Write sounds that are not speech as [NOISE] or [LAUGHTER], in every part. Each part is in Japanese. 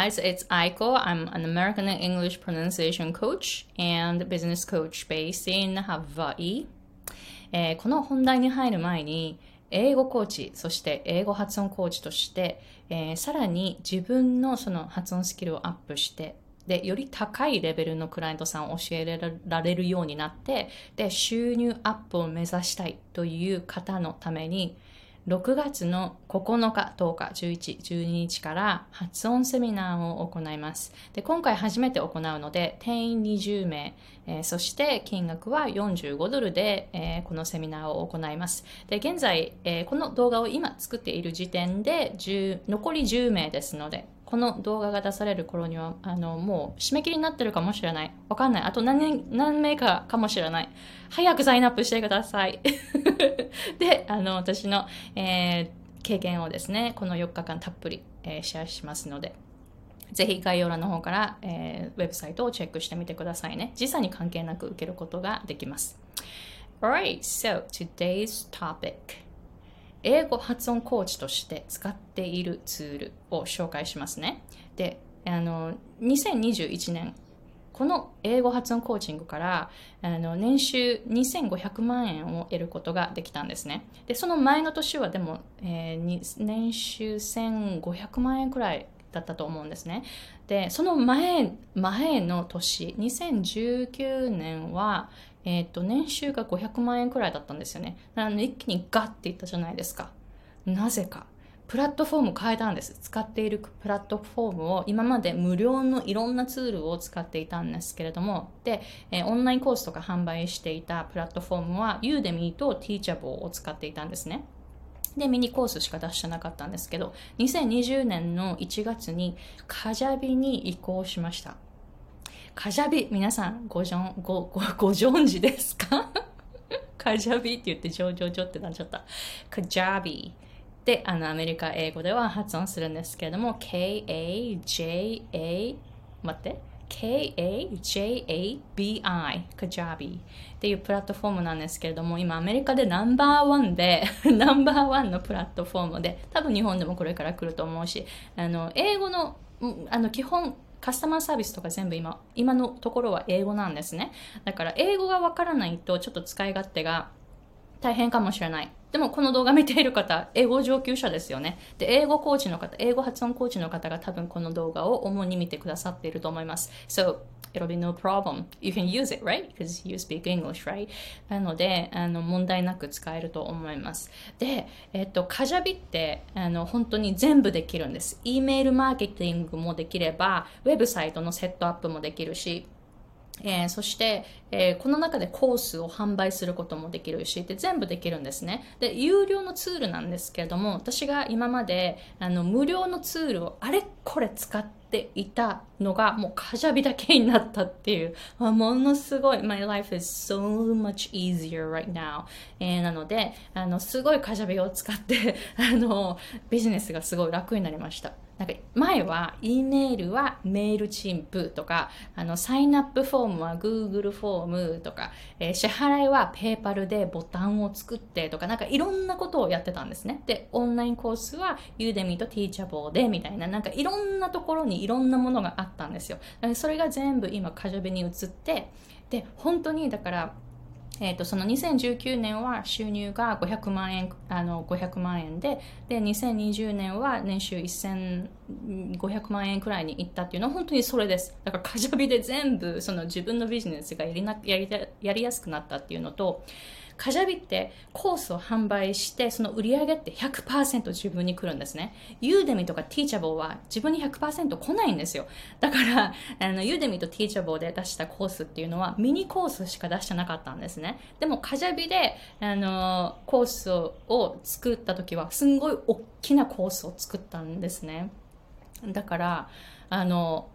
guys, it's Aiko. I'm an American English pronunciation coach and business coach based in Hawaii. えー、この本題に入る前に、英語コーチ、そして英語発音コーチとして、えー、さらに自分のその発音スキルをアップして、で、より高いレベルのクライアントさんを教えられるようになって、で、収入アップを目指したいという方のために、6月の9日、10日、11、12日から発音セミナーを行います。で今回初めて行うので、定員20名、えー、そして金額は45ドルで、えー、このセミナーを行います。で現在、えー、この動画を今作っている時点で残り10名ですので、この動画が出される頃には、あの、もう締め切りになってるかもしれない。わかんない。あと何、何名かかもしれない。早くサインアップしてください。[LAUGHS] で、あの、私の、えー、経験をですね、この4日間たっぷり、えー、シェアしますので、ぜひ概要欄の方から、えー、ウェブサイトをチェックしてみてくださいね。時差に関係なく受けることができます。Alright, so today's topic. 英語発音コーチとして使っているツールを紹介しますね。で、あの、2021年、この英語発音コーチングからあの年収2500万円を得ることができたんですね。で、その前の年はでも、えー、年収1500万円くらいだったと思うんですね。で、その前、前の年、2019年は、えっ、ー、と、年収が500万円くらいだったんですよね。なの、一気にガッていったじゃないですか。なぜか。プラットフォーム変えたんです。使っているプラットフォームを今まで無料のいろんなツールを使っていたんですけれども、で、えー、オンラインコースとか販売していたプラットフォームは Udemy と Teachable を使っていたんですね。で、ミニコースしか出してなかったんですけど、2020年の1月にカジャビに移行しました。カジャビ、皆さんごじょんごごご存知ですか？カジャビって言ってジョジョジョってなっちゃった。カジャビ。で、あの、アメリカ英語では発音するんですけれども、K-A-J-A、待って。K-A-J-A-B-I カジャビっていうプラットフォームなんですけれども今アメリカでナンバーワンで [LAUGHS] ナンバーワンのプラットフォームで多分日本でもこれから来ると思うしあの英語のあの基本カスタマーサービスとか全部今、今のところは英語なんですね。だから英語がわからないとちょっと使い勝手が大変かもしれない。でもこの動画見ている方、英語上級者ですよね。で、英語コーチの方、英語発音コーチの方が多分この動画を主に見てくださっていると思います。So, it'll be no problem. You can use it, right? Because you speak English, right? なので、あの、問題なく使えると思います。で、えっと、カジャビって、あの、本当に全部できるんです。E メールマーケティングもできれば、ウェブサイトのセットアップもできるし、えー、そして、えー、この中でコースを販売することもできるしで全部できるんですね。で有料のツールなんですけれども私が今まであの無料のツールをあれこれ使っていたのがもうカジャビだけになったっていう、あ、ものすごい。My life is so much easier right now、えー、なのであのすごいカジャビを使ってあのビジネスがすごい楽になりました。なんか前は E メールはメールチンプとか、あのサインアップフォームは Google フォームとか、えー、支払いは PayPal でボタンを作ってとか、なんかいろんなことをやってたんですね。で、オンラインコースは Udemy と Teachable でみたいな、なんかいろんなところにいろんなものがあったんですよ。それが全部今カジャベに移って、で、本当にだから、えーと、その2019年は収入が500万円あの500万円でで2020年は年収1500万円くらいにいったっていうのは本当にそれです。だからカジャビで全部その自分のビジネスがやりなやりやりやすくなったっていうのとカジャビってコースを販売してその売り上げって100%自分に来るんですね。ユーデミとかティーチャボは自分に100%来ないんですよ。だから、あのユーデミとティーチャボで出したコースっていうのはミニコースしか出してなかったんですね。でもカジャビであのコースを作った時はすんごい大きなコースを作ったんですね。だから、あの、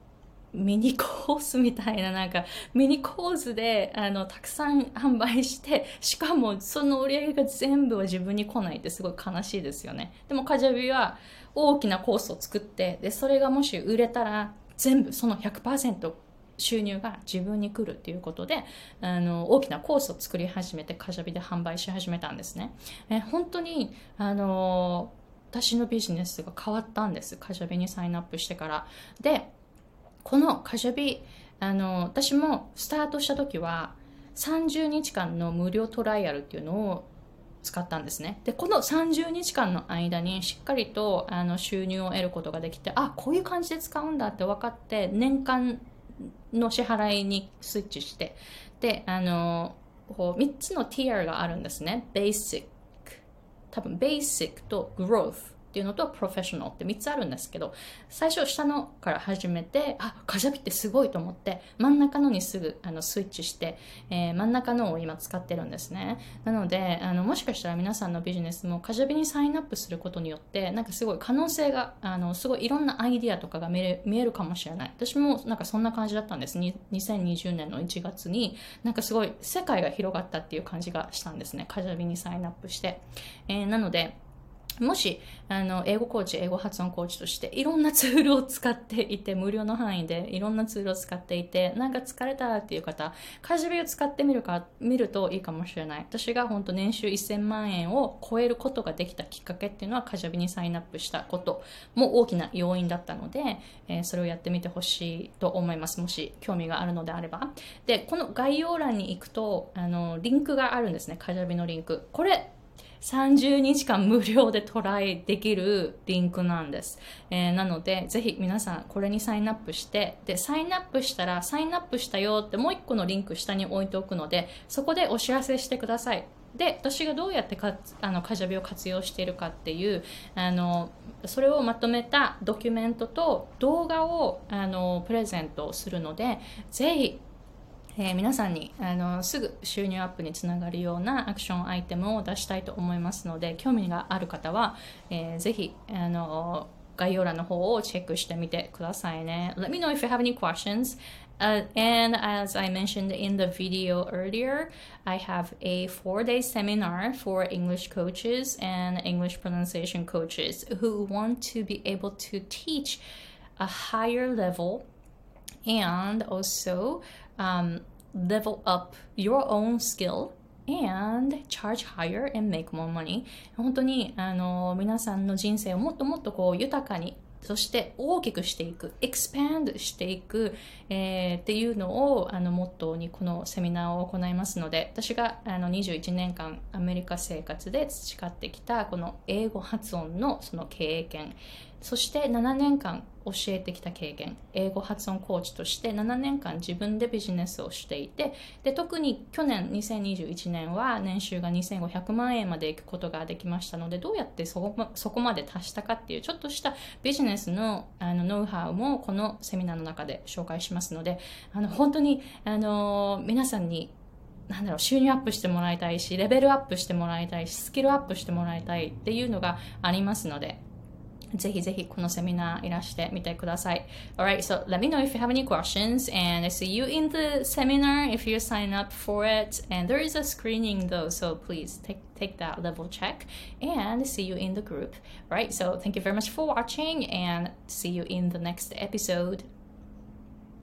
ミニコースみたいななんかミニコースであのたくさん販売して [LAUGHS] しかもその売り上げが全部は自分に来ないってすごい悲しいですよね。でもカジャビは大きなコースを作ってでそれがもし売れたら全部その100%収入が自分に来るっていうことであの大きなコースを作り始めてカジャビで販売し始めたんですね。え本当にあの私のビジネスが変わったんです。カジャビにサインアップしてから。でこのカジャビあの私もスタートした時は30日間の無料トライアルっていうのを使ったんですね。でこの30日間の間にしっかりとあの収入を得ることができてあこういう感じで使うんだって分かって年間の支払いにスイッチしてであのこう3つのティアがあるんですね。Basic 多分 Basic と Growth っていうのとプロフェッショナルって3つあるんですけど最初下のから始めてあカジャビってすごいと思って真ん中のにすぐあのスイッチして、えー、真ん中のを今使ってるんですね。なのであのもしかしたら皆さんのビジネスもカジャビにサインアップすることによってなんかすごい可能性があのすごいいろんなアイディアとかが見えるかもしれない。私もなんかそんな感じだったんです。2020年の1月になんかすごい世界が広がったっていう感じがしたんですね。カジャビにサインアップして、えー、なのでもし、あの、英語コーチ、英語発音コーチとして、いろんなツールを使っていて、無料の範囲でいろんなツールを使っていて、なんか疲れたっていう方、カジュビを使ってみるか、見るといいかもしれない。私が本当年収1000万円を超えることができたきっかけっていうのは、カジュビにサインアップしたことも大きな要因だったので、えー、それをやってみてほしいと思います。もし興味があるのであれば。で、この概要欄に行くと、あの、リンクがあるんですね。カジュビのリンク。これ、30日間無料でトライできるリンクなんです。えー、なので、ぜひ皆さんこれにサインアップして、で、サインアップしたら、サインアップしたよってもう一個のリンク下に置いておくので、そこでお知らせしてください。で、私がどうやってかあのカジャビを活用しているかっていう、あの、それをまとめたドキュメントと動画をあのプレゼントするので、ぜひえー、皆さんにあのすぐ収入アップにつながるようなアクションアイテムを出したいと思いますので興味がある方は、えー、ぜひあの概要欄の方をチェックしてみてくださいね。Let me know if you have any questions. Uh, and as I mentioned in the video earlier, I have a four day seminar for English coaches and English pronunciation coaches who want to be able to teach a higher level and also um, level up your own skill and charge higher and make more money. 本当にあの皆さんの人生をもっともっとこう豊かにそして大きくしていく、expand していく、えー、っていうのをあのモットーにこのセミナーを行いますので、私があの21年間アメリカ生活で培ってきたこの英語発音のその経験、そして7年間教えてきた経験。英語発音コーチとして7年間自分でビジネスをしていてで特に去年2021年は年収が2500万円までいくことができましたのでどうやってそこそこまで達したかっていうちょっとしたビジネスのあのノウハウもこのセミナーの中で紹介しますのであの本当にあの皆さんになんだろう収入アップしてもらいたいしレベルアップしてもらいたいしスキルアップしてもらいたいっていうのがありますのでぜひぜひこのセミナーいらしてみてください。Alright, so let me know if you have any questions and I see you in the seminar if you sign up for it. And there is a screening though, so please take take that level check and see you in the group. Right, so thank you very much for watching and see you in the next episode.